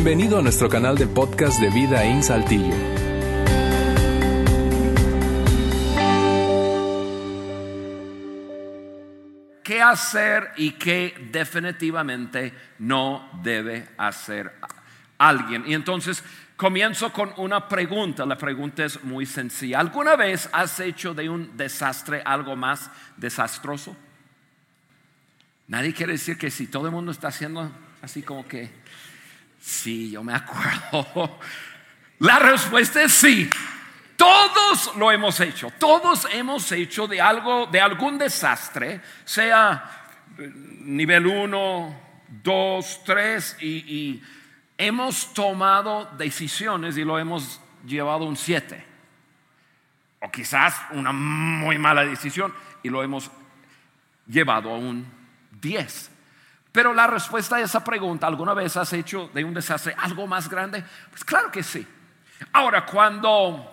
Bienvenido a nuestro canal de podcast de Vida en Saltillo. ¿Qué hacer y qué definitivamente no debe hacer alguien? Y entonces comienzo con una pregunta. La pregunta es muy sencilla. ¿Alguna vez has hecho de un desastre algo más desastroso? Nadie quiere decir que si todo el mundo está haciendo así como que, sí, yo me acuerdo. La respuesta es sí. Todos lo hemos hecho, todos hemos hecho de algo, de algún desastre, sea eh, nivel 1, 2, 3, y, hemos tomado decisiones y lo hemos llevado un 7. O quizás una muy mala decisión y lo hemos llevado a un 10. Pero la respuesta a esa pregunta, ¿alguna vez has hecho de un desastre algo más grande? Pues claro que sí. Ahora, cuando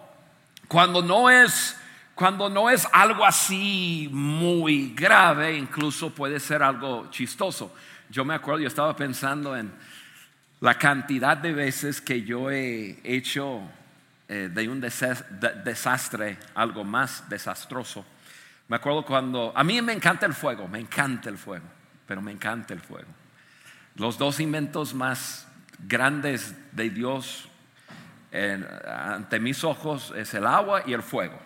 cuando no es cuando no es algo así muy grave, incluso puede ser algo chistoso. Yo me acuerdo, yo estaba pensando en la cantidad de veces que yo he hecho eh, de un desastre algo más desastroso. Me acuerdo cuando, a mí me encanta el fuego, me encanta el fuego, pero me encanta el fuego. Los dos inventos más grandes de Dios ante mis ojos es el agua y el fuego.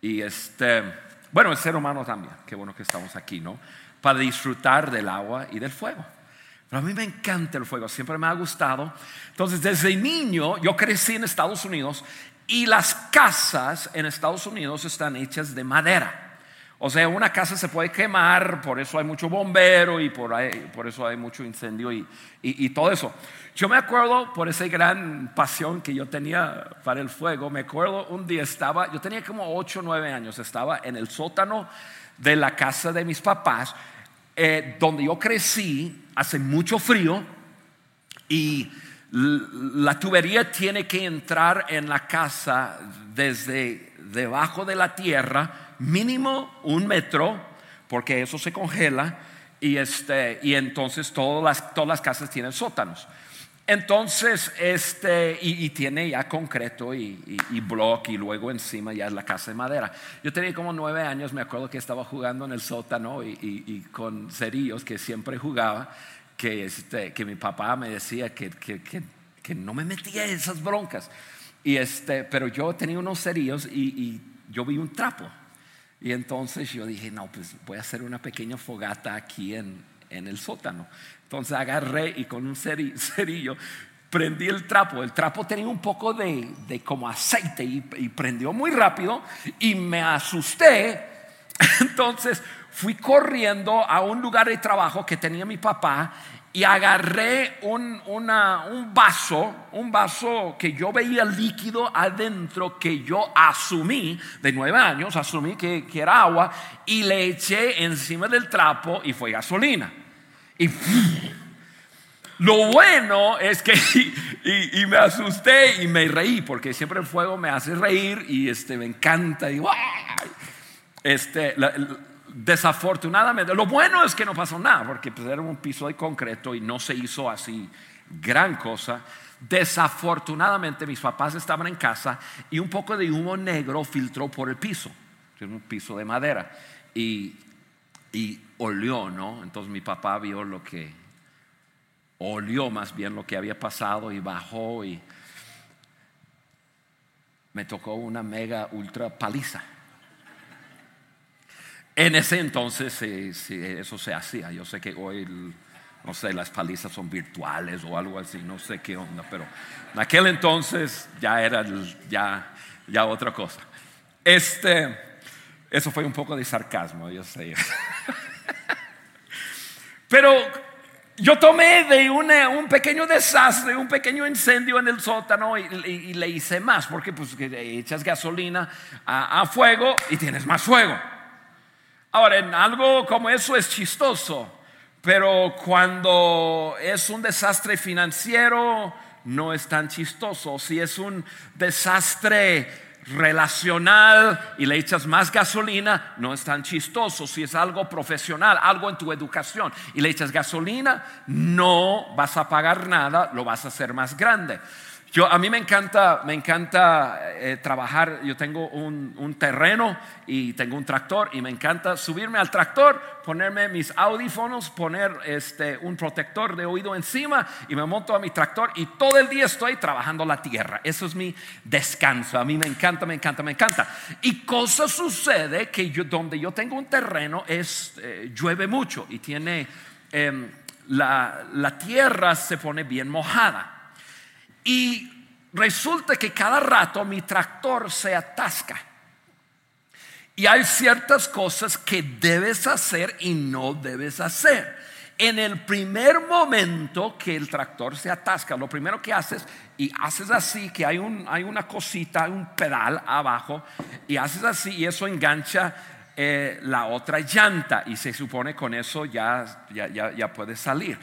Y este, bueno, el ser humano también, qué bueno que estamos aquí, ¿no? Para disfrutar del agua y del fuego. Pero a mí me encanta el fuego, siempre me ha gustado. Entonces, desde niño, yo crecí en Estados Unidos y las casas en Estados Unidos están hechas de madera. O sea, una casa se puede quemar, por eso hay mucho bombero y por, por eso hay mucho incendio y, y, todo eso. Yo me acuerdo por esa gran pasión que yo tenía para el fuego, me acuerdo un día estaba, yo tenía como 8 o 9 años, estaba en el sótano de la casa de mis papás, eh, donde yo crecí, hace mucho frío y la tubería tiene que entrar en la casa desde debajo de la tierra mínimo un metro, porque eso se congela, y, este, y entonces todas las, todas las casas tienen sótanos. Entonces, este, y, tiene ya concreto y, y, block, y luego encima ya es la casa de madera. Yo tenía como nueve años, me acuerdo que estaba jugando en el sótano y, con cerillos que siempre jugaba, que, este, que mi papá me decía que, que, que, no me metía en esas broncas. Y este, pero yo tenía unos cerillos y yo vi un trapo y entonces yo dije, no, pues voy a hacer una pequeña fogata aquí en, en el sótano. Entonces agarré y con un cerillo prendí el trapo. El trapo tenía un poco de, de como aceite y, y, prendió muy rápido y me asusté. Entonces fui corriendo a un lugar de trabajo que tenía mi papá y agarré un, un, vaso, un vaso que yo veía líquido adentro, que yo asumí, de nueve años, asumí que, era agua, y le eché encima del trapo y fue gasolina. Y lo bueno es que, y, me asusté y me reí, porque siempre el fuego me hace reír y este, me encanta. Y, este, Desafortunadamente, lo bueno es que no pasó nada, porque pues, era un piso de concreto y no se hizo así gran cosa. Desafortunadamente mis papás estaban en casa y un poco de humo negro filtró por el piso, un piso de madera, y, y olió, ¿no? Entonces mi papá vio lo que, olió más bien lo que había pasado y bajó y me tocó una mega ultra paliza. En ese entonces eso se hacía. Yo sé que hoy, no sé, las palizas son virtuales o algo así, no sé qué onda, pero en aquel entonces ya era ya, ya otra cosa. Este, eso fue un poco de sarcasmo, yo sé. pero yo tomé de un pequeño desastre, un pequeño incendio en el sótano y, le hice más, porque pues echas gasolina a fuego y tienes más fuego. Ahora, en algo como eso es chistoso, pero cuando es un desastre financiero, no es tan chistoso. Si es un desastre relacional y le echas más gasolina, no es tan chistoso. Si es algo profesional, algo en tu educación y le echas gasolina, no vas a pagar nada, lo vas a hacer más grande. Yo, a mí me encanta, me encanta eh, trabajar. Yo tengo un, un, terreno y tengo un tractor y me encanta subirme al tractor, ponerme mis audífonos, poner este, un protector de oído encima y me monto a mi tractor y todo el día estoy trabajando la tierra. Eso es mi descanso. A mí me encanta, me encanta, me encanta. Y cosa sucede que yo, donde yo tengo un terreno es eh, llueve mucho y tiene em, la, la tierra se pone bien mojada. Y resulta que cada rato mi tractor se atasca. Y hay ciertas cosas que debes hacer y no debes hacer. En el primer momento que el tractor se atasca, lo primero que haces, y haces así, que hay, un, hay una cosita, un pedal abajo, y haces así, y eso engancha eh, la otra llanta, y se supone con eso ya, ya, ya, ya puede salir.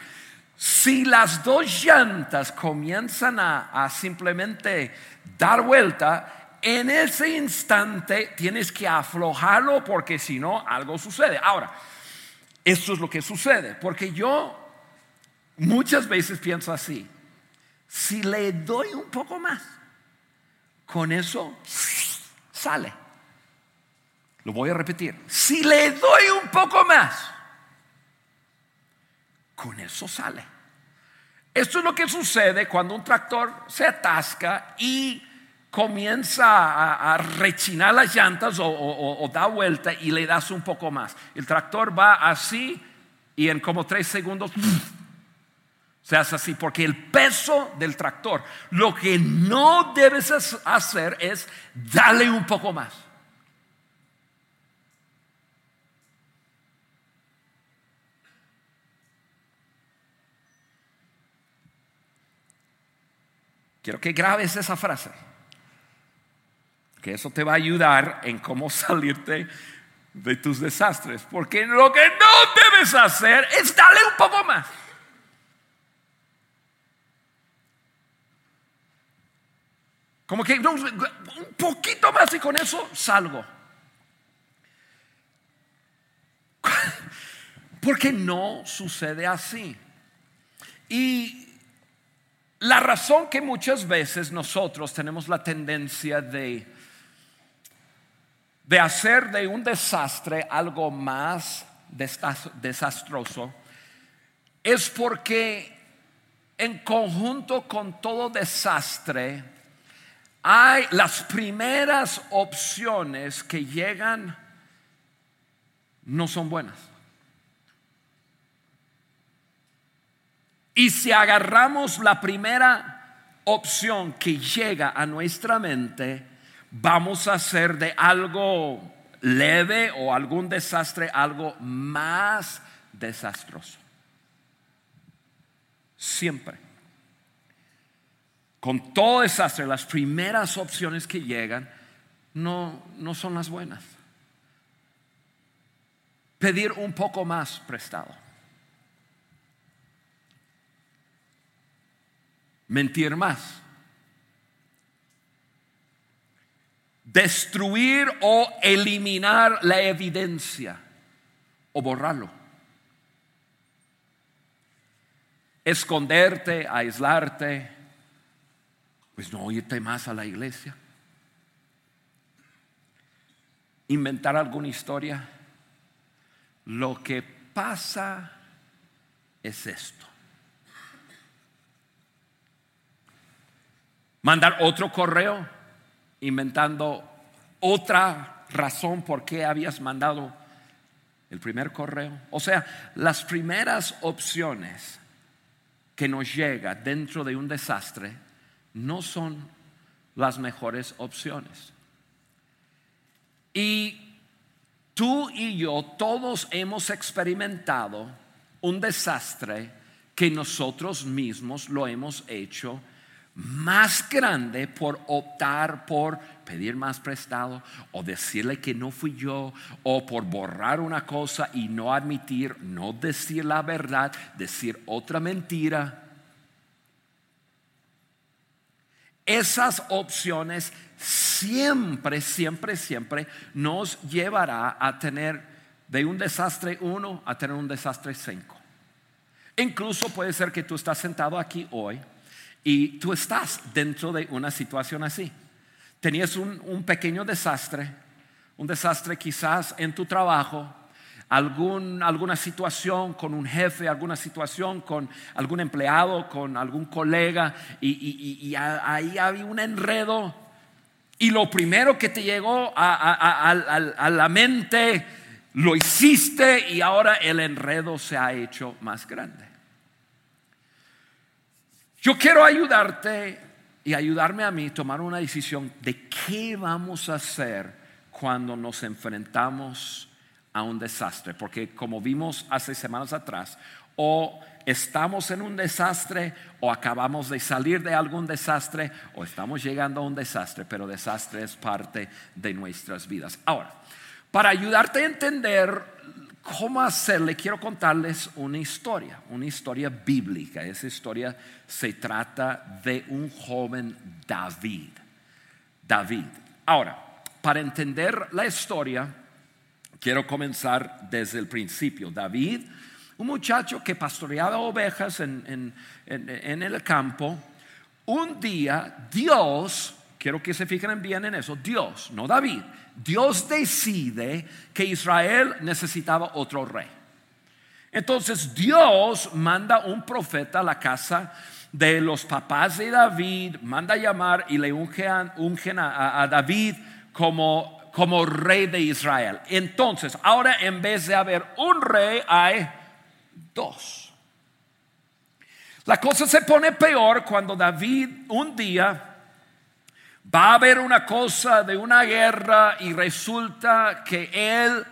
Si las dos llantas comienzan a, simplemente dar vuelta, en ese instante tienes que aflojarlo porque si no, algo sucede. Ahora, esto es lo que sucede, porque yo muchas veces pienso así, si le doy un poco más, con eso sale. Lo voy a repetir, si le doy un poco más, con eso sale. Esto es lo que sucede cuando un tractor se atasca y comienza a, rechinar las llantas o, da vuelta y le das un poco más. El tractor va así y en como tres segundos se hace así, porque el peso del tractor, lo que no debes hacer es darle un poco más. Quiero que grabes esa frase, que eso te va a ayudar en cómo salirte de tus desastres, porque lo que no debes hacer es darle un poco más. Como que un poquito más y con eso salgo. Porque no sucede así. Y la razón que muchas veces nosotros tenemos la tendencia de, de hacer de un desastre algo más desastroso es porque en conjunto con todo desastre hay las primeras opciones que llegan no son buenas. Y si agarramos la primera opción que llega a nuestra mente, vamos a hacer de algo leve o algún desastre algo más desastroso. Siempre. Con todo desastre, las primeras opciones que llegan no, no son las buenas. Pedir un poco más prestado mentir más. Destruir o eliminar la evidencia o borrarlo. Esconderte, aislarte, pues no irte más a la iglesia. Inventar alguna historia. Lo que pasa es esto. Mandar otro correo inventando otra razón por qué habías mandado el primer correo. O sea, las primeras opciones que nos llega dentro de un desastre no son las mejores opciones. Y tú y yo todos hemos experimentado un desastre que nosotros mismos lo hemos hecho más grande por optar por pedir más prestado o decirle que no fui yo o por borrar una cosa y no admitir, no decir la verdad, decir otra mentira. esas opciones siempre, siempre, siempre nos llevará a tener de un desastre uno a tener un desastre cinco. Incluso puede ser que tú estás sentado aquí hoy y tú estás dentro de una situación así. Tenías un, pequeño desastre, un desastre quizás en tu trabajo, alguna situación con un jefe, alguna situación con algún empleado, con algún colega, y, ahí había un enredo. Y lo primero que te llegó a la mente, lo hiciste y ahora el enredo se ha hecho más grande. Yo quiero ayudarte y ayudarme a mí a tomar una decisión de qué vamos a hacer cuando nos enfrentamos a un desastre. Porque como vimos hace semanas atrás, o estamos en un desastre o acabamos de salir de algún desastre o estamos llegando a un desastre, pero desastre es parte de nuestras vidas. Ahora, para ayudarte a entender cómo hacerle, quiero contarles una historia, una historia bíblica. Esa historia se trata de un joven David. David. Ahora, para entender la historia, quiero comenzar desde el principio. David, un muchacho que pastoreaba ovejas en, en el campo, un día Dios, quiero que se fijen bien en eso, Dios, no David, Dios decide que Israel necesitaba otro rey. Entonces Dios manda un profeta a la casa de los papás de David, manda a llamar y le ungen, a, David como, como rey de Israel. Entonces, ahora en vez de haber un rey, hay dos. La cosa se pone peor cuando David un día Va a haber una cosa de una guerra y resulta que él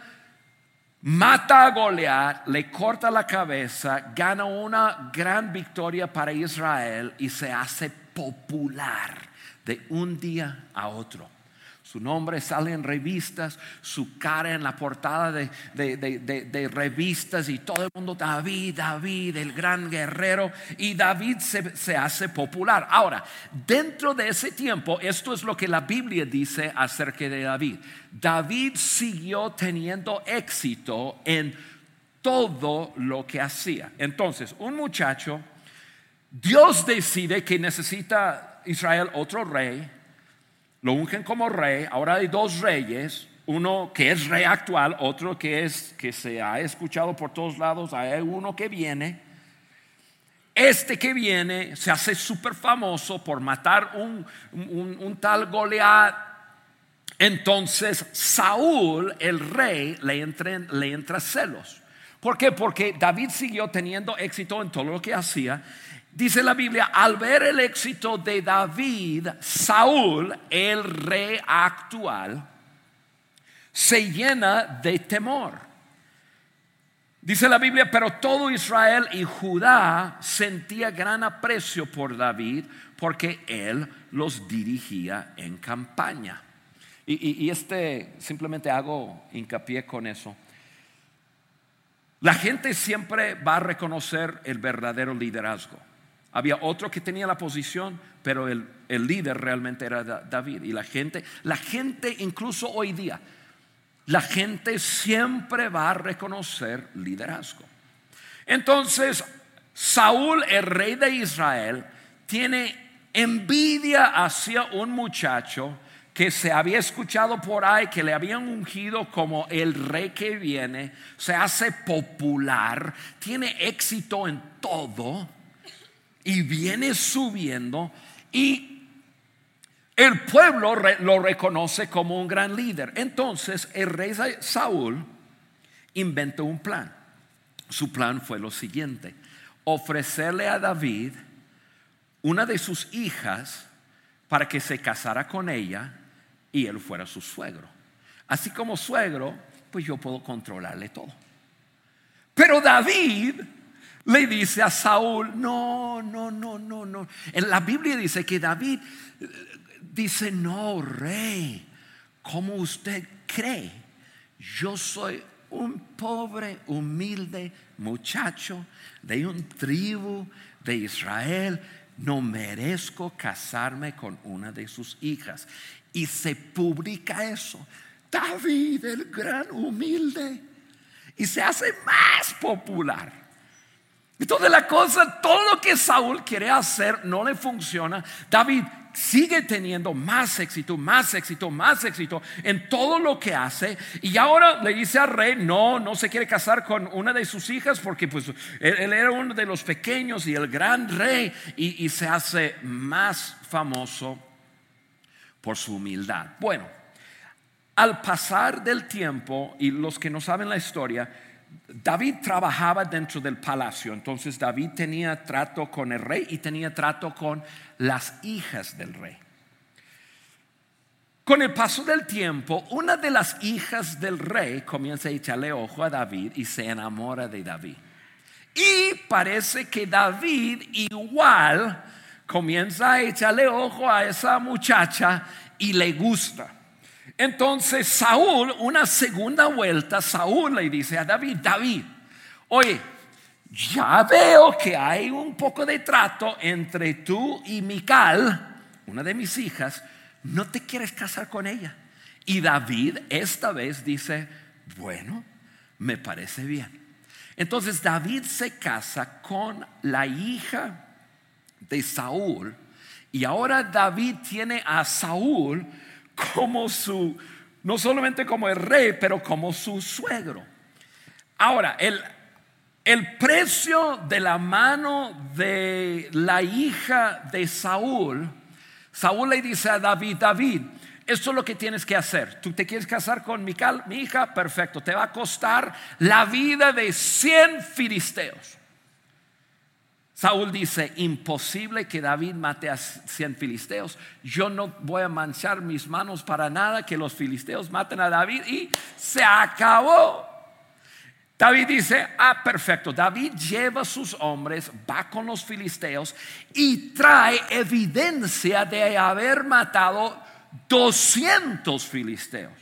mata a Goliat, le corta la cabeza, gana una gran victoria para Israel y se hace popular de un día a otro. Su nombre sale en revistas, su cara en la portada de, revistas y todo el mundo, David, David, el gran guerrero. Y David se, se hace popular. Ahora, dentro de ese tiempo, esto es lo que la Biblia dice acerca de David. David siguió teniendo éxito en todo lo que hacía. Entonces, un muchacho, Dios decide que necesita Israel otro rey lo ungen como rey, ahora hay dos reyes, uno que es rey actual, otro que es que se ha escuchado por todos lados, hay uno que viene. Este que viene se hace súper famoso por matar un, un, tal Goliat. Entonces Saúl, el rey, le entra, le entra celos. ¿Por qué? Porque David siguió teniendo éxito en todo lo que hacía Dice la Biblia, al ver el éxito de David, Saúl, el rey actual, se llena de temor. Dice la Biblia, pero todo Israel y Judá sentía gran aprecio por David porque él los dirigía en campaña. Y, y, este, simplemente hago hincapié con eso. La gente siempre va a reconocer el verdadero liderazgo. Había otro que tenía la posición, pero el, líder realmente era David. Y la gente, la gente incluso hoy día, la gente siempre va a reconocer liderazgo. Entonces, Saúl, el rey de Israel, tiene envidia hacia un muchacho que se había escuchado por ahí, que le habían ungido como el rey que viene, se hace popular, tiene éxito en todo y viene subiendo y el pueblo lo reconoce como un gran líder. Entonces el rey Saúl inventó un plan. Su plan fue lo siguiente, ofrecerle a David una de sus hijas para que se casara con ella y él fuera su suegro. Así como suegro, pues yo puedo controlarle todo. Pero David le dice a Saúl, no, no, no, no, no. En la Biblia dice que David eh, dice, no, rey, ¿cómo usted cree? Yo soy un pobre, humilde muchacho de un tribu de Israel no merezco casarme con una de sus hijas. Y se publica eso. David, el gran humilde, y se hace más popular. Entonces la cosa, todo lo que Saúl quiere hacer no le funciona. David sigue teniendo más éxito, más éxito, más éxito en todo lo que hace. Y ahora le dice al rey, no, no se quiere casar con una de sus hijas porque pues él, era uno de los pequeños y el gran rey y, y se hace más famoso por su humildad. Bueno, al pasar del tiempo, y los que no saben la historia, David trabajaba dentro del palacio, entonces David tenía trato con el rey y tenía trato con las hijas del rey. Con el paso del tiempo, una de las hijas del rey comienza a echarle ojo a David y se enamora de David. Y parece que David igual comienza a echarle ojo a esa muchacha y le gusta. Entonces Saúl, una segunda vuelta, Saúl le dice a David, David, oye, ya veo que hay un poco de trato entre tú y Mical, una de mis hijas, no te quieres casar con ella. Y David esta vez dice, bueno, me parece bien. Entonces David se casa con la hija de Saúl y ahora David tiene a Saúl como su, no solamente como el rey, pero como su suegro. Ahora, el, el precio de la mano de la hija de Saúl, Saúl le dice a David, David, esto es lo que tienes que hacer. Tú te quieres casar con mi hija, perfecto. Te va a costar la vida de 100 filisteos. Saúl dice, imposible que David mate a cien filisteos. Yo no voy a manchar mis manos para nada que los filisteos maten a David y se acabó. David dice, ah, perfecto. David lleva sus hombres, va con los filisteos y trae evidencia de haber matado 200 filisteos.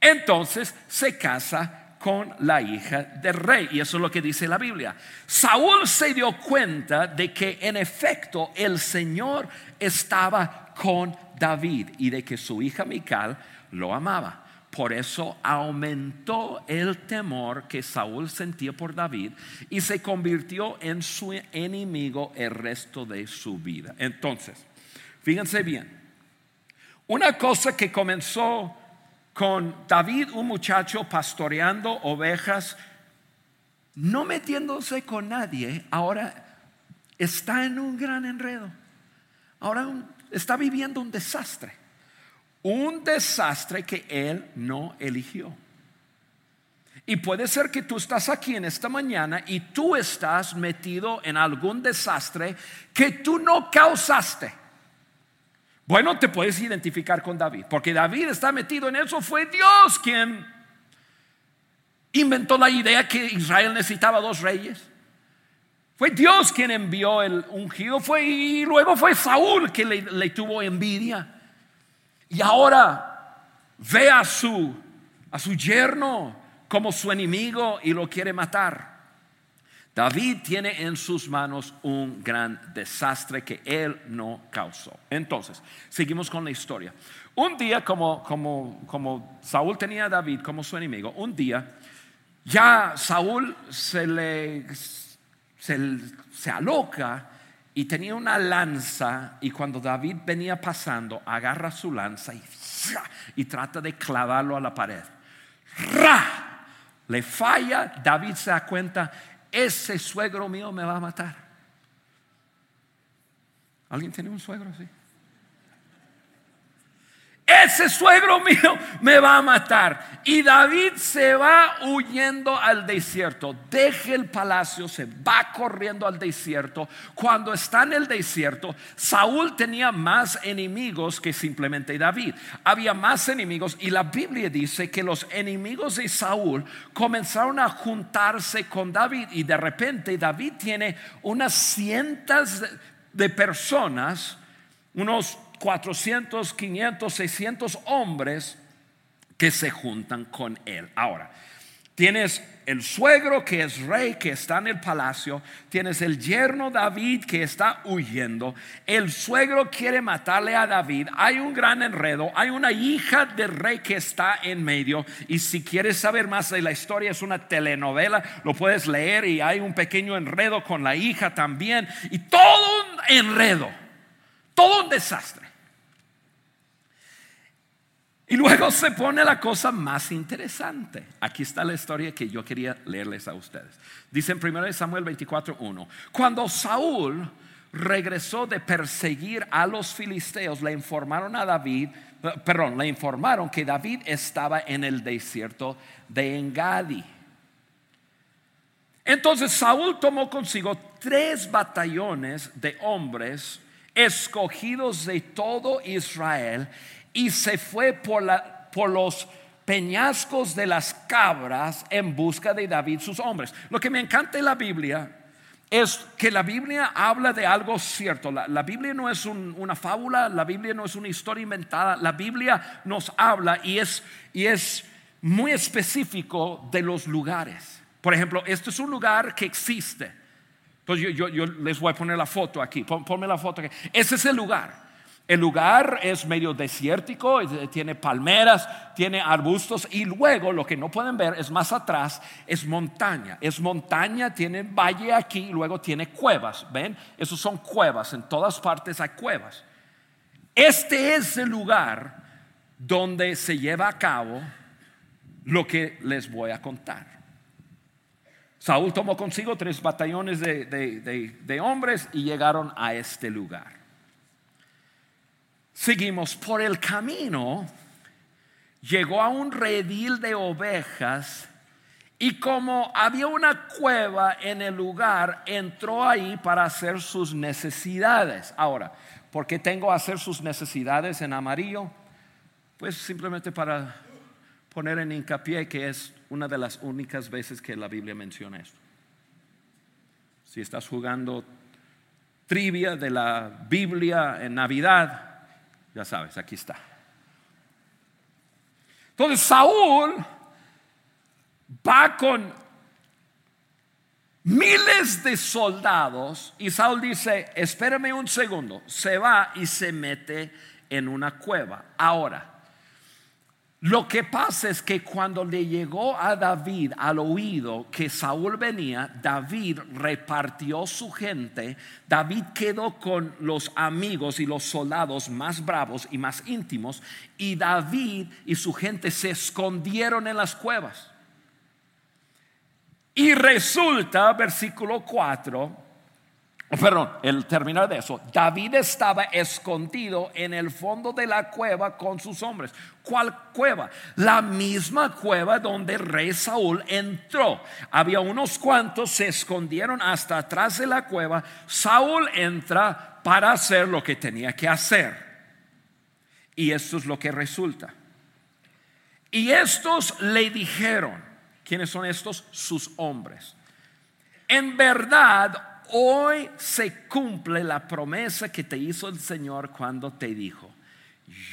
Entonces se casa con la hija del rey. Y eso es lo que dice la Biblia. Saúl se dio cuenta de que en efecto el Señor estaba con David y de que su hija Mical lo amaba. Por eso aumentó el temor que Saúl sentía por David y se convirtió en su enemigo el resto de su vida. Entonces, fíjense bien, una cosa que comenzó con David, un muchacho pastoreando ovejas, no metiéndose con nadie, ahora está en un gran enredo. Ahora está viviendo un desastre. Un desastre que él no eligió. Y puede ser que tú estás aquí en esta mañana y tú estás metido en algún desastre que tú no causaste. Bueno, te puedes identificar con David, porque David está metido en eso. Fue Dios quien inventó la idea que Israel necesitaba dos reyes. Fue Dios quien envió el ungido, fue, y luego fue Saúl que le, tuvo envidia. Y ahora ve a su, a su yerno como su enemigo y lo quiere matar. David tiene en sus manos un gran desastre que él no causó. Entonces, seguimos con la historia. Un día, como, como, como Saúl tenía a David como su enemigo, un día ya Saúl se le se, aloca y tenía una lanza y cuando David venía pasando, agarra su lanza y, y trata de clavarlo a la pared. ¡Ra! Le falla, David se da cuenta ese suegro mío me va a matar. ¿Alguien tiene un suegro así? Ese suegro mío me va a matar. Y David se va huyendo al desierto, deja el palacio, se va corriendo al desierto. Cuando está en el desierto, Saúl tenía más enemigos que simplemente David. Había más enemigos y la Biblia dice que los enemigos de Saúl comenzaron a juntarse con David y de repente David tiene unas cientos de personas, unos 400, 500, 600 hombres que se juntan con él. Ahora, tienes el suegro que es rey, que está en el palacio, tienes el yerno David que está huyendo, el suegro quiere matarle a David, hay un gran enredo, hay una hija del rey que está en medio y si quieres saber más de la historia es una telenovela, lo puedes leer y hay un pequeño enredo con la hija también y todo un enredo, todo un desastre. Y luego se pone la cosa más interesante. Aquí está la historia que yo quería leerles a ustedes. Dice en 1 Samuel 24:1, cuando Saúl regresó de perseguir a los filisteos, le informaron a David, perdón, le informaron que David estaba en el desierto de Engadi. Entonces Saúl tomó consigo tres batallones de hombres escogidos de todo Israel y se fue por, los peñascos de las cabras en busca de David, sus hombres. Lo que me encanta de la Biblia es que la Biblia habla de algo cierto. La, Biblia no es una fábula, la Biblia no es una historia inventada, la Biblia nos habla y es, y es muy específico de los lugares. Por ejemplo, este es un lugar que existe. Entonces yo, yo, les voy a poner la foto aquí, ponme la foto aquí. Ese es el lugar. El lugar es medio desértico, tiene palmeras, tiene arbustos y luego lo que no pueden ver es más atrás, es montaña. Es montaña, tiene valle aquí y luego tiene cuevas. ¿Ven? Esos son cuevas, en todas partes hay cuevas. Este es el lugar donde se lleva a cabo lo que les voy a contar. Saúl tomó consigo tres batallones de, de hombres y llegaron a este lugar seguimos por el camino, llegó a un redil de ovejas y como había una cueva en el lugar, entró ahí para hacer sus necesidades. Ahora, ¿por qué tengo que hacer sus necesidades en amarillo? Pues simplemente para poner en hincapié que es una de las únicas veces que la Biblia menciona esto. Si estás jugando trivia de la Biblia en Navidad, ya sabes, aquí está. Entonces Saúl va con miles de soldados y Saúl dice, espérame un segundo, se va y se mete en una cueva. Ahora, lo que pasa es que cuando le llegó a David al oído que Saúl venía, David repartió su gente, David quedó con los amigos y los soldados más bravos y más íntimos, y David y su gente se escondieron en las cuevas. Y resulta, versículo 4, perdón, el terminar de eso, David estaba escondido en el fondo de la cueva con sus hombres. ¿Cuál cueva? La misma cueva donde el rey Saúl entró. Había unos cuantos, se escondieron hasta atrás de la cueva. Saúl entra para hacer lo que tenía que hacer. Y esto es lo que resulta. Y estos le dijeron, ¿quiénes son estos? Sus hombres. En verdad, hoy se cumple la promesa que te hizo el Señor cuando te dijo,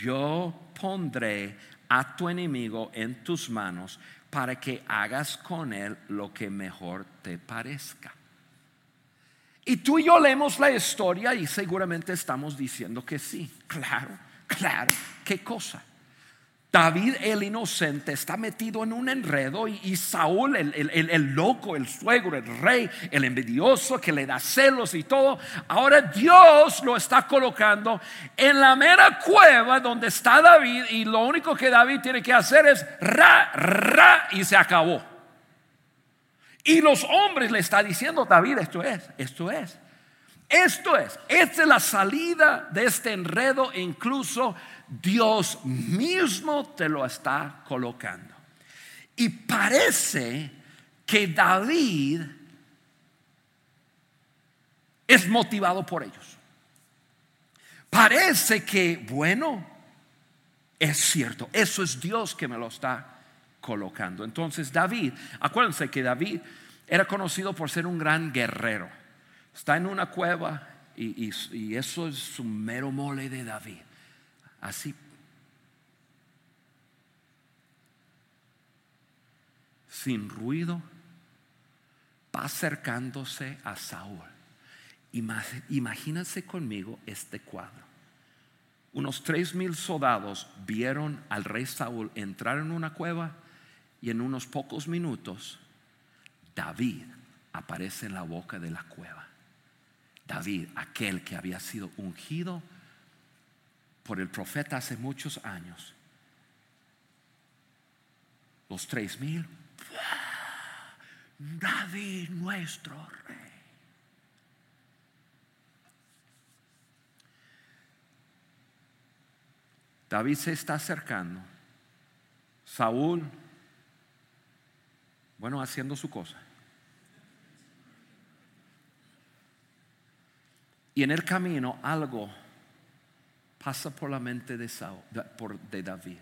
yo pondré a tu enemigo en tus manos para que hagas con él lo que mejor te parezca. Y tú y yo leemos la historia y seguramente estamos diciendo que sí, claro, claro, qué cosa. David el inocente está metido en un enredo y, Saúl el, loco, el suegro, el rey, el envidioso que le da celos y todo. Ahora Dios lo está colocando en la mera cueva donde está David y lo único que David tiene que hacer es ra, ra y se acabó. Y los hombres le está diciendo, David, esto es, esto es. Esto es, esta es la salida de este enredo, incluso Dios mismo te lo está colocando. Y parece que David es motivado por ellos. Parece que, bueno, es cierto, eso es Dios que me lo está colocando. Entonces David, acuérdense que David era conocido por ser un gran guerrero. Está en una cueva y, y eso es su mero mole de David así. Sin ruido, va acercándose a Saúl. Imagínense conmigo este cuadro. Unos tres mil soldados vieron al rey Saúl entrar en una cueva y en unos pocos minutos David aparece en la boca de la cueva. David, aquel que había sido ungido por el profeta hace muchos años. Los tres mil. David nuestro rey. David se está acercando. Saúl, bueno, haciendo su cosa. Y en el camino algo pasa por la mente de, Saúl, de David.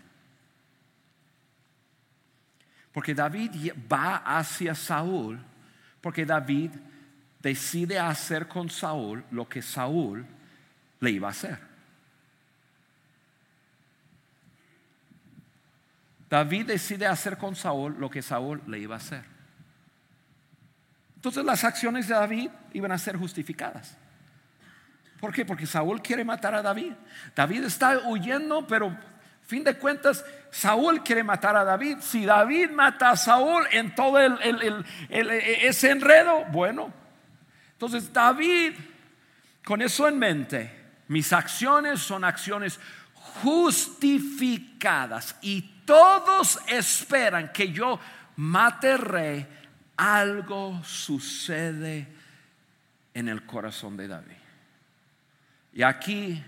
Porque David va hacia Saúl, porque David decide hacer con Saúl lo que Saúl le iba a hacer. David decide hacer con Saúl lo que Saúl le iba a hacer. Entonces las acciones de David iban a ser justificadas. ¿Por qué? Porque Saúl quiere matar a David. David está huyendo, pero fin de cuentas, Saúl quiere matar a David. Si David mata a Saúl en todo ese enredo, bueno. Entonces David, con eso en mente, mis acciones son acciones justificadas y todos esperan que yo mate rey. Algo sucede en el corazón de David. Y aquí,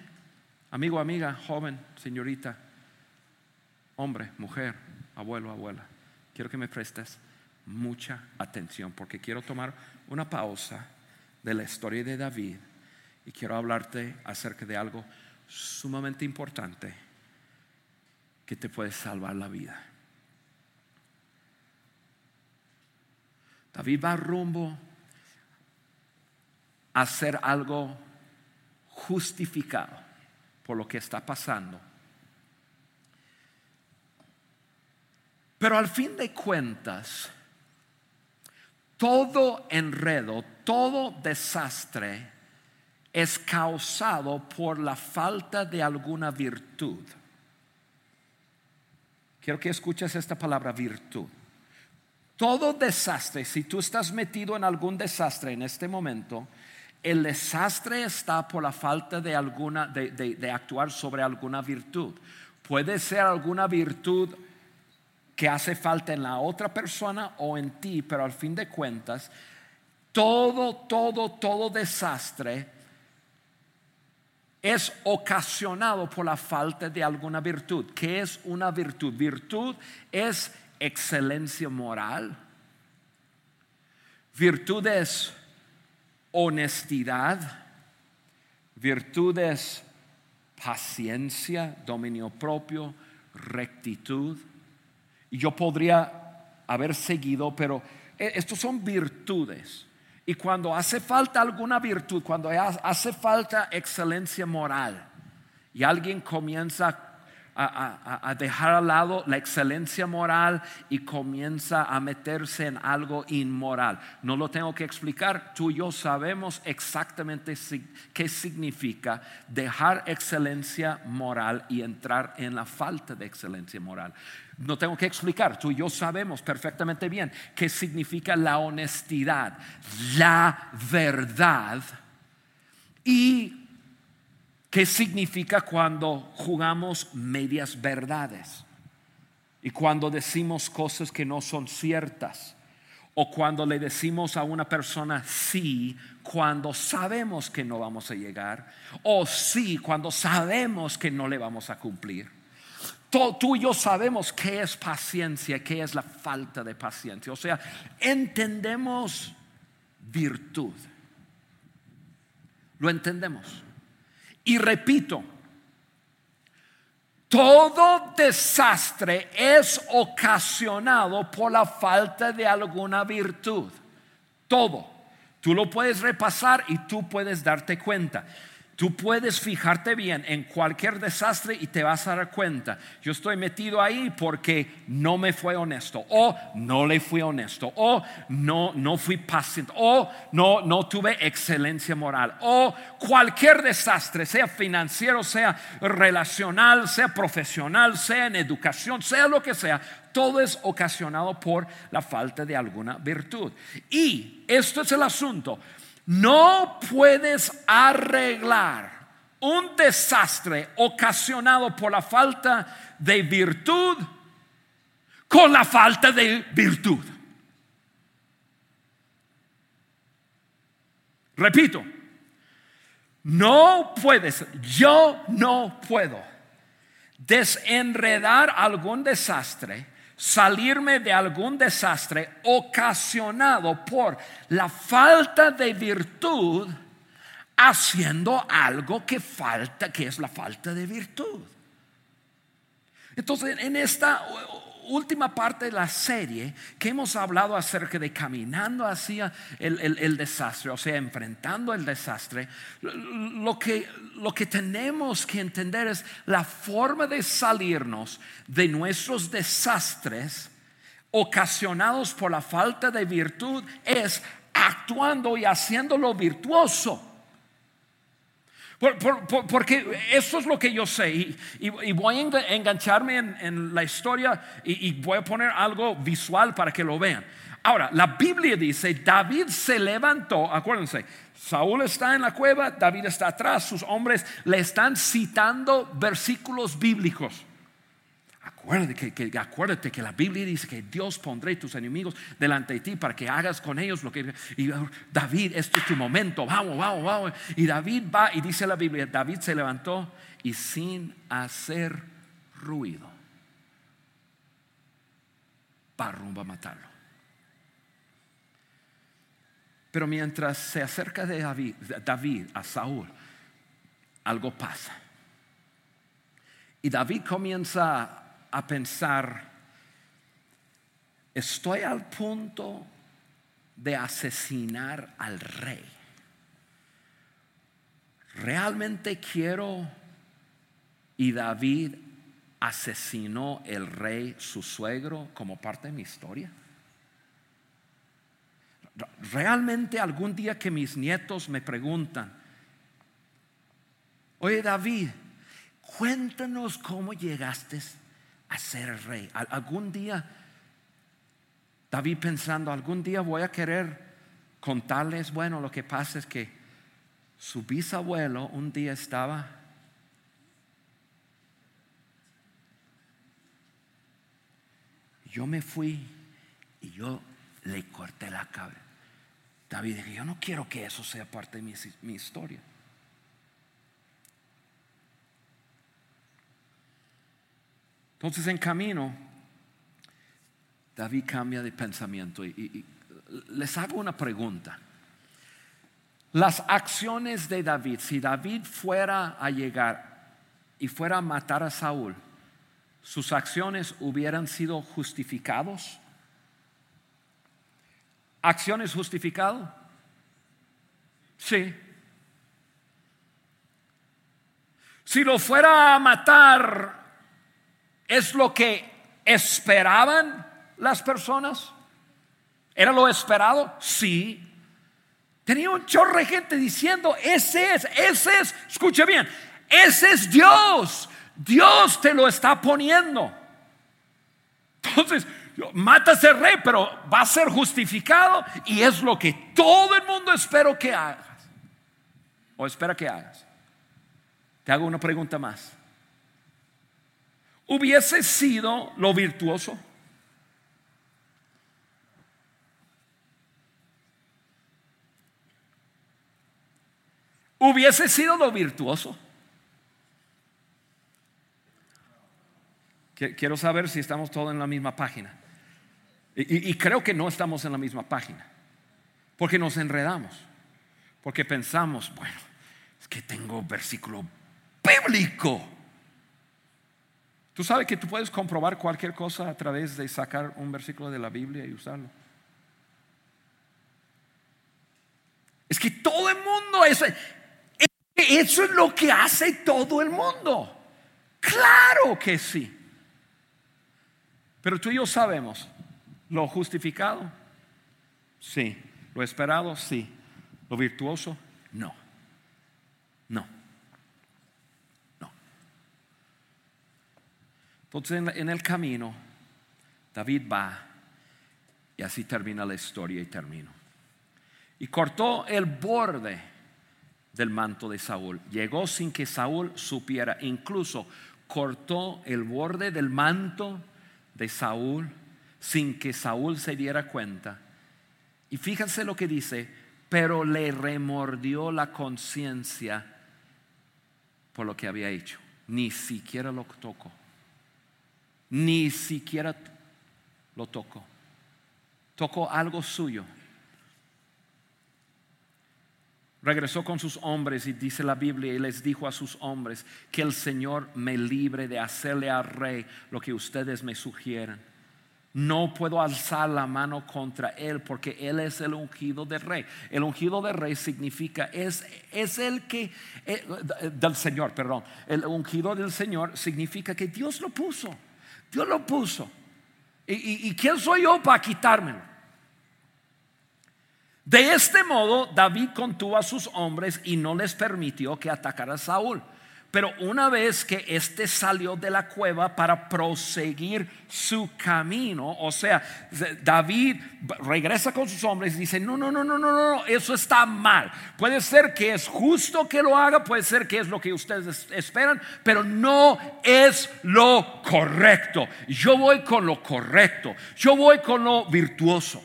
amigo, amiga, joven, señorita, hombre, mujer, abuelo, abuela, quiero que me prestes mucha atención porque quiero tomar una pausa de la historia de David y quiero hablarte acerca de algo sumamente importante que te puede salvar la vida. David va rumbo a hacer algo justificado por lo que está pasando. Pero al fin de cuentas, todo enredo, todo desastre es causado por la falta de alguna virtud. Quiero que escuches esta palabra virtud. Todo desastre, si tú estás metido en algún desastre en este momento, el desastre está por la falta de alguna, de, actuar sobre alguna virtud. Puede ser alguna virtud que hace falta en la otra persona o en ti, pero al fin de cuentas, todo, todo, todo desastre es ocasionado por la falta de alguna virtud. ¿Qué es una virtud? Virtud es excelencia moral. Virtud es honestidad, virtudes, paciencia, dominio propio, rectitud. Y yo podría haber seguido, pero e, estos son virtudes. Y cuando hace falta alguna virtud, cuando hace falta excelencia moral, y alguien comienza a, dejar al lado la excelencia moral y comienza a meterse en algo inmoral. No lo tengo que explicar, tú y yo sabemos exactamente qué significa dejar excelencia moral y entrar en la falta de excelencia moral. No tengo que explicar, tú y yo sabemos perfectamente bien qué significa la honestidad, la verdad y ¿Qué significa cuando jugamos medias verdades? Y cuando decimos cosas que no son ciertas. O cuando le decimos a una persona sí cuando sabemos que no vamos a llegar. O sí cuando sabemos que no le vamos a cumplir. Tú, y yo sabemos qué es paciencia, qué es la falta de paciencia. O sea, entendemos virtud. Lo entendemos. Y repito, todo desastre es ocasionado por la falta de alguna virtud. Todo. Tú lo puedes repasar y tú puedes darte cuenta. Tú puedes fijarte bien en cualquier desastre y te vas a dar cuenta. Yo estoy metido ahí porque no me fue honesto, o no le fui honesto, o no, no fui paciente, o no, no tuve excelencia moral, o cualquier desastre, sea financiero, sea relacional, sea profesional, sea en educación, sea lo que sea, todo es ocasionado por la falta de alguna virtud. Y esto es el asunto. No puedes arreglar un desastre ocasionado por la falta de virtud con la falta de virtud. Repito, no puedes, yo no puedo desenredar algún desastre salirme de algún desastre ocasionado por la falta de virtud haciendo algo que falta, que es la falta de virtud. Entonces, en esta última parte de la serie que hemos hablado acerca de caminando hacia el, desastre, o sea, enfrentando el desastre, lo que, lo que tenemos que entender es la forma de salirnos de nuestros desastres ocasionados por la falta de virtud es actuando y haciéndolo virtuoso porque eso es lo que yo sé y, voy a engancharme en, la historia y, y, voy a poner algo visual para que lo vean. Ahora, la Biblia dice, David se levantó, acuérdense, Saúl está en la cueva, David está atrás, sus hombres le están citando versículos bíblicos. Acuérdate que, acuérdate que la Biblia dice que Dios pondré tus enemigos delante de ti para que hagas con ellos lo que... Y David, este es tu momento, vamos, vamos, vamos. Y David va y dice la Biblia, David se levantó y sin hacer ruido, va a matarlo. Pero mientras se acerca de David, David a Saúl, algo pasa. Y David comienza a pensar, estoy al punto de asesinar al rey. ¿Realmente quiero? Y David asesinó el rey, su suegro, como parte de mi historia. Realmente algún día que mis nietos me preguntan, oye David, cuéntanos cómo llegaste a ser rey. Algún día, David pensando, algún día voy a querer contarles, bueno, lo que pasa es que su bisabuelo un día estaba yo me fui y yo le corté la cabeza. David dijo, yo no quiero que eso sea parte de mi, mi historia. Entonces en camino, David cambia de pensamiento y, les hago una pregunta. Las acciones de David, si David fuera a llegar y fuera a matar a Saúl, sus acciones hubieran sido justificados. ¿Acciones justificadas? Sí. Si lo fuera a matar ¿Es lo que esperaban las personas? ¿Era lo esperado? Sí. Tenía un chorro de gente diciendo, ese es, ese es, escuche bien, ese es Dios. Dios te lo está poniendo. Entonces, mata ese rey, pero va a ser justificado y es lo que todo el mundo espera que hagas. O espera que hagas. Te hago una pregunta más hubiese sido lo virtuoso. Hubiese sido lo virtuoso. Quiero saber si estamos todos en la misma página. Y, creo que no estamos en la misma página. Porque nos enredamos. Porque pensamos, bueno, es que tengo versículo bíblico. Tú sabes que tú puedes comprobar cualquier cosa a través de sacar un versículo de la Biblia y usarlo. Es que todo el mundo es, Eso es lo que hace todo el mundo. Claro que sí. Pero tú y yo sabemos, lo justificado, sí. Lo esperado, sí. Lo virtuoso. No. No. Entonces en, el camino, David va y así termina la historia y termino. Y cortó el borde del manto de Saúl. Llegó sin que Saúl supiera. Incluso cortó el borde del manto de Saúl sin que Saúl se diera cuenta. Y fíjense lo que dice, pero le remordió la conciencia por lo que había hecho. Ni siquiera lo tocó. Ni siquiera lo tocó. Tocó algo suyo Regresó con sus hombres y dice la Biblia y les dijo a sus hombres que el Señor me libre de hacerle al rey lo que ustedes me sugieran. No puedo alzar la mano contra él porque él es el ungido del rey. El ungido del rey significa, es, es el que, eh, del Señor, perdón. El ungido del Señor significa que Dios lo puso. Dios lo puso. ¿Y, y quién soy yo para quitármelo? De este modo, David contuvo a sus hombres y no les permitió que atacara a Saúl. Pero una vez que éste salió de la cueva para proseguir su camino, o sea, David regresa con sus hombres y dice, no, no, no, no, no, no, eso está mal. Puede ser que es justo que lo haga, puede ser que es lo que ustedes esperan, pero no es lo correcto. Yo voy con lo correcto, yo voy con lo virtuoso.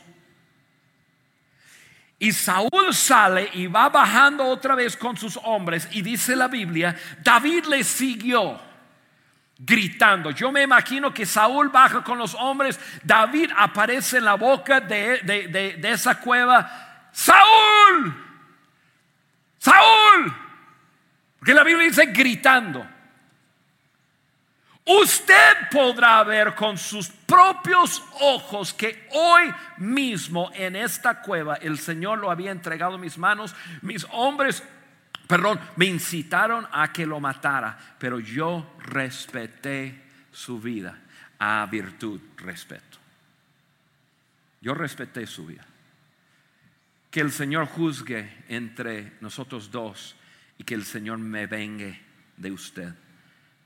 Y Saúl sale y va bajando otra vez con sus hombres y dice la Biblia, David le siguió gritando. Yo me imagino que Saúl baja con los hombres, David aparece en la boca de, de esa cueva, Saúl, Saúl, porque la Biblia dice gritando. Usted podrá ver con sus propios ojos que hoy mismo en esta cueva el Señor lo había entregado en mis manos. Mis hombres, perdón, me incitaron a que lo matara, pero yo respeté su vida. A virtud, respeto. Yo respeté su vida. Que el Señor juzgue entre nosotros dos y que el Señor me vengue de usted.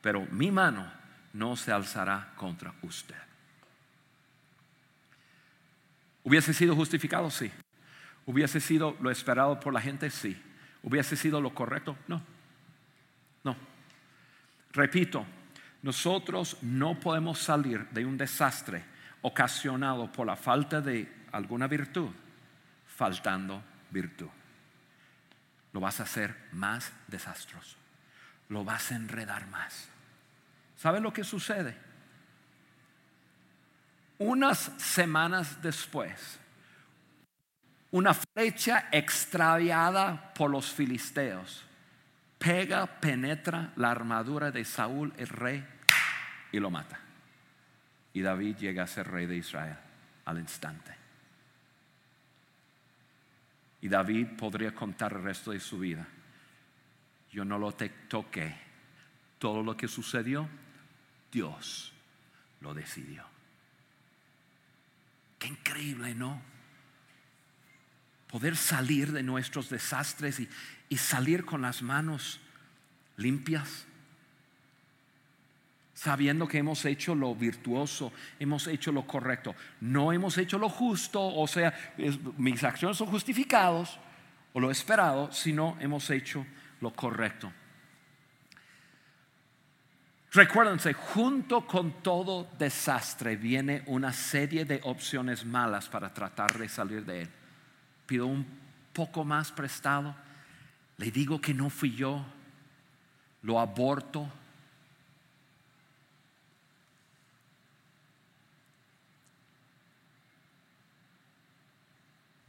Pero mi mano no se alzará contra usted. ¿Hubiese sido justificado? Sí. ¿Hubiese sido lo esperado por la gente? Sí. ¿Hubiese sido lo correcto? No. No. Repito, nosotros no podemos salir de un desastre ocasionado por la falta de alguna virtud, faltando virtud. Lo vas a hacer más desastroso. Lo vas a enredar más. ¿Sabe lo que sucede? Unas semanas después, una flecha extraviada por los filisteos pega, penetra la armadura de Saúl, el rey, y lo mata. Y David llega a ser rey de Israel al instante. Y David podría contar el resto de su vida. Yo no lo toqué. Todo lo que sucedió Dios lo decidió. Qué increíble, ¿no? Poder salir de nuestros desastres y, y salir con las manos limpias sabiendo que hemos hecho lo virtuoso, hemos hecho lo correcto, no hemos hecho lo justo, o sea, mis acciones son justificados o lo esperado, sino hemos hecho lo correcto. Recuérdense, junto con todo desastre viene una serie de opciones malas para tratar de salir de él. Pido un poco más prestado, le digo que no fui yo, lo aborto.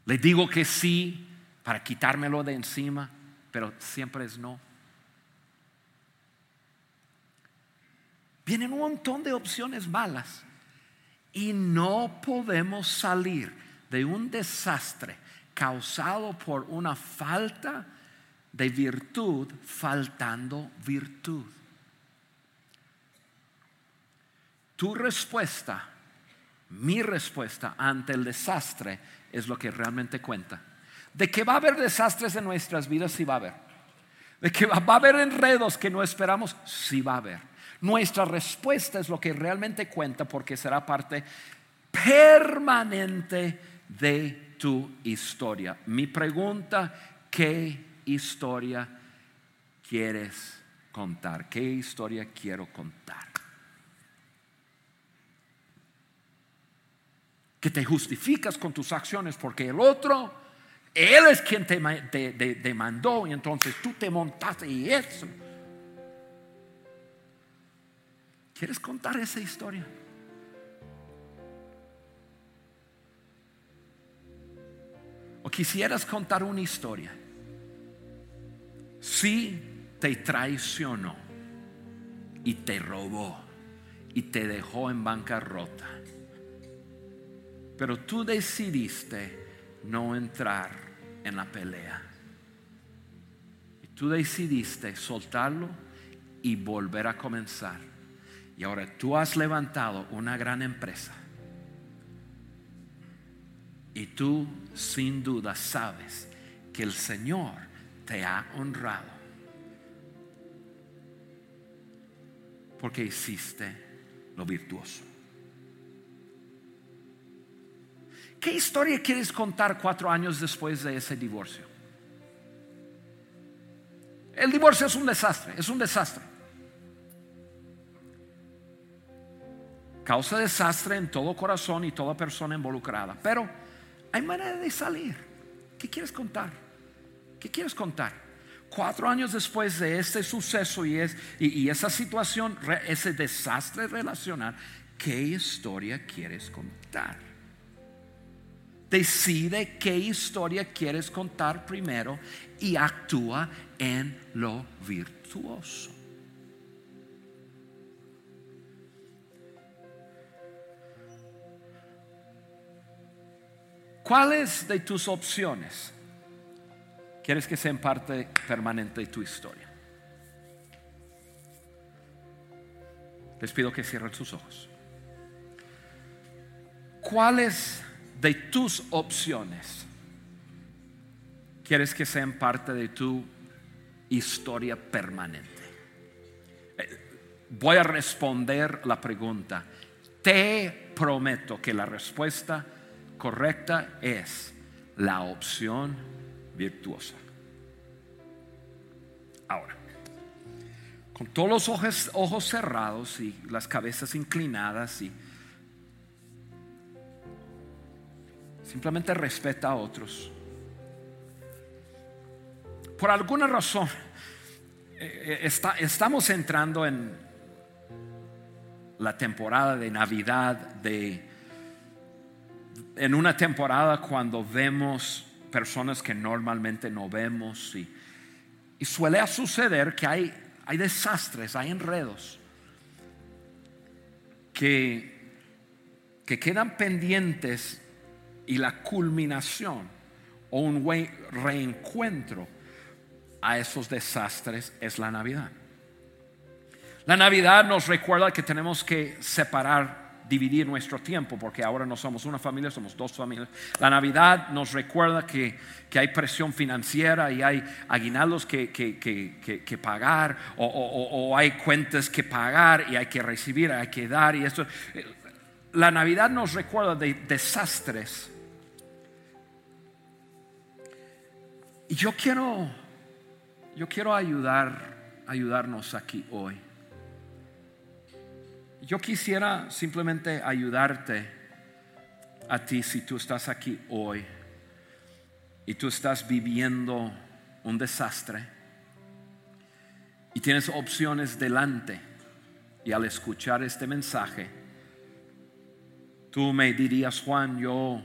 Le digo que sí para quitármelo de encima, pero siempre es no. Vienen un montón de opciones malas y no podemos salir de un desastre causado por una falta de virtud faltando virtud. Tu respuesta, mi respuesta ante el desastre es lo que realmente cuenta. De que va a haber desastres en nuestras vidas, sí va a haber. De que va a haber enredos que no esperamos, sí va a haber. Nuestra respuesta es lo que realmente cuenta porque será parte permanente de tu historia. Mi pregunta, ¿qué historia quieres contar? ¿Qué historia quiero contar? Que te justificas con tus acciones porque el otro, él es quien te, demandó y entonces tú te montaste y eso. ¿Quieres contar esa historia? O quisieras contar una historia si te traicionó y te robó y te dejó en bancarrota, pero tú decidiste no entrar en la pelea. Y tú decidiste soltarlo y volver a comenzar. Y ahora tú has levantado una gran empresa. Y tú sin duda sabes que el Señor te ha honrado. Porque hiciste lo virtuoso. ¿Qué historia quieres contar cuatro años después de ese divorcio? El divorcio es un desastre, es un desastre. Causa desastre en todo corazón y toda persona involucrada. Pero hay manera de salir. ¿Qué quieres contar? ¿Qué quieres contar? Cuatro años después de este suceso y, es, y, esa situación, ese desastre relacional, ¿qué historia quieres contar? Decide qué historia quieres contar primero y actúa en lo virtuoso. ¿Cuáles de tus opciones quieres que sean parte permanente de tu historia. Les pido que cierren sus ojos. ¿Cuáles de tus opciones quieres que sean parte de tu historia permanente? Eh, voy a responder la pregunta. Te prometo que la respuesta correcta es la opción virtuosa. Ahora, con todos los ojos, ojos cerrados y las cabezas inclinadas y simplemente respeta a otros. Por alguna razón, eh, está, estamos entrando en la temporada de Navidad, de, en una temporada cuando vemos personas que normalmente no vemos y, suele suceder que hay, hay desastres, hay enredos que, que quedan pendientes y la culminación o un reencuentro a esos desastres es la Navidad. La Navidad nos recuerda que tenemos que separar dividir nuestro tiempo, porque ahora no somos una familia, somos dos familias. La Navidad nos recuerda que, hay presión financiera y hay aguinaldos que, que, pagar, o, hay cuentas que pagar y hay que recibir, hay que dar. Y esto. La Navidad nos recuerda de desastres. Y yo quiero, yo quiero ayudar, ayudarnos aquí hoy. Yo quisiera simplemente ayudarte a ti si tú estás aquí hoy y tú estás viviendo un desastre y tienes opciones delante y al escuchar este mensaje, tú me dirías, Juan, yo,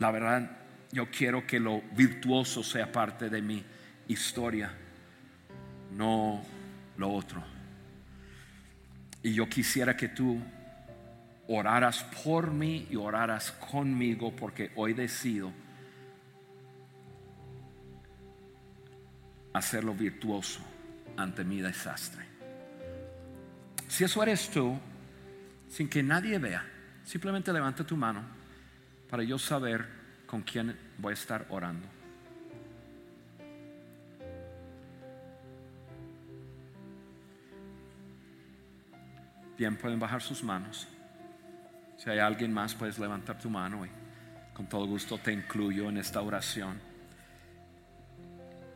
la verdad, yo quiero que lo virtuoso sea parte de mi historia, no lo otro. Y yo quisiera que tú oraras por mí y oraras conmigo porque hoy decido hacerlo virtuoso ante mi desastre. Si eso eres tú, sin que nadie vea, simplemente levanta tu mano para yo saber con quién voy a estar orando. Bien, pueden bajar sus manos. Si hay alguien más, puedes levantar tu mano y con todo gusto te incluyo en esta oración.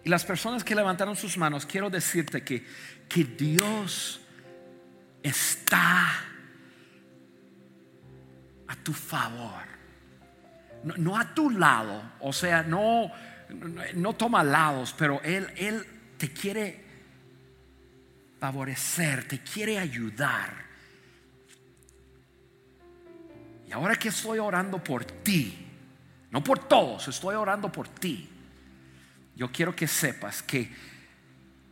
Y las personas que levantaron sus manos, quiero decirte que, que Dios está a tu favor, no, a tu lado, o sea, no, no, toma lados, pero Él, Él te quiere favorecer, te quiere ayudar. Y ahora que estoy orando por ti, no por todos, estoy orando por ti. Yo quiero que sepas que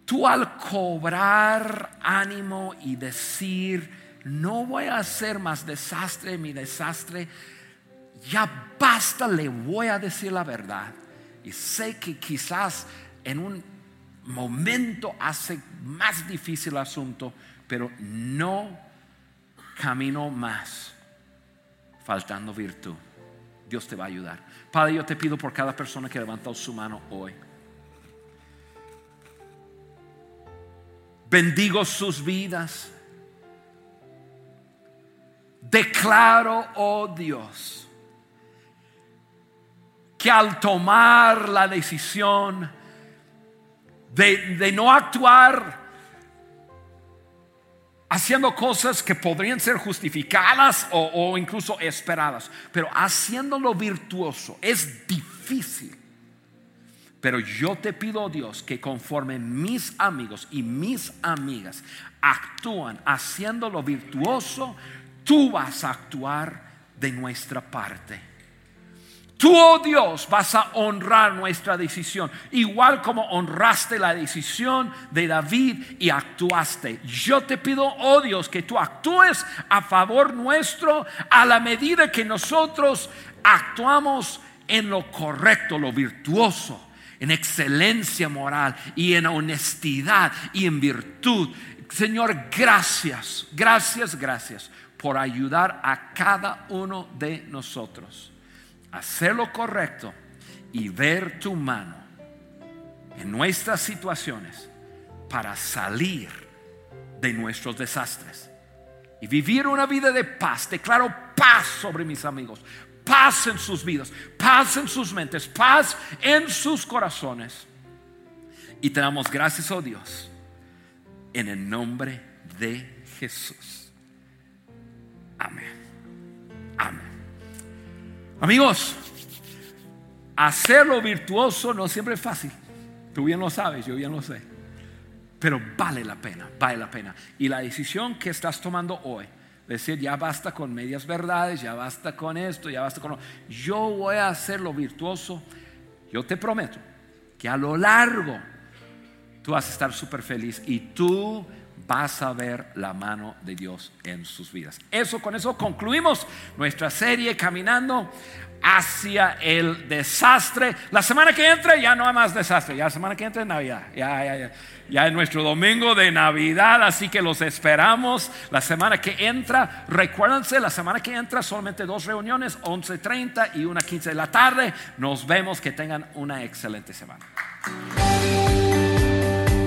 tú al cobrar ánimo y decir, no voy a hacer más desastre, mi desastre, ya basta, le voy a decir la verdad. Y sé que quizás en un momento hace más difícil el asunto, pero no camino más faltando virtud. Dios te va a ayudar. Padre, yo te pido por cada persona que ha levantado su mano hoy. Bendigo sus vidas. Declaro, oh Dios, que al tomar la decisión de, de no actuar haciendo cosas que podrían ser justificadas o, incluso esperadas, pero haciéndolo virtuoso es difícil. Pero yo te pido, Dios, que conforme mis amigos y mis amigas actúan haciéndolo virtuoso, tú vas a actuar de nuestra parte. Tú, oh Dios, vas a honrar nuestra decisión, igual como honraste la decisión de David y actuaste. Yo te pido, oh Dios, que tú actúes a favor nuestro a la medida que nosotros actuamos en lo correcto, lo virtuoso, en excelencia moral y en honestidad y en virtud. Señor, gracias, gracias, gracias por ayudar a cada uno de nosotros hacer lo correcto y ver tu mano en nuestras situaciones para salir de nuestros desastres y vivir una vida de paz. Declaro paz sobre mis amigos, paz en sus vidas, paz en sus mentes, paz en sus corazones. Y te damos gracias, oh Dios, en el nombre de Jesús. Amén. Amén. Amigos, hacerlo virtuoso no siempre es fácil. Tú bien lo sabes, yo bien lo sé. Pero vale la pena, vale la pena. Y la decisión que estás tomando hoy, decir, ya basta con medias verdades, ya basta con esto, ya basta con... Yo voy a hacerlo virtuoso. Yo te prometo que a lo largo tú vas a estar súper feliz y tú vas a ver la mano de Dios en sus vidas. Eso con eso concluimos nuestra serie caminando hacia el desastre. La semana que entra ya no hay más desastre, ya la semana que entra es Navidad, ya, ya, ya, ya es nuestro domingo de Navidad, así que los esperamos la semana que entra. Recuérdense, la semana que entra solamente dos reuniones, 11.30 y una 15 de la tarde. Nos vemos, que tengan una excelente semana.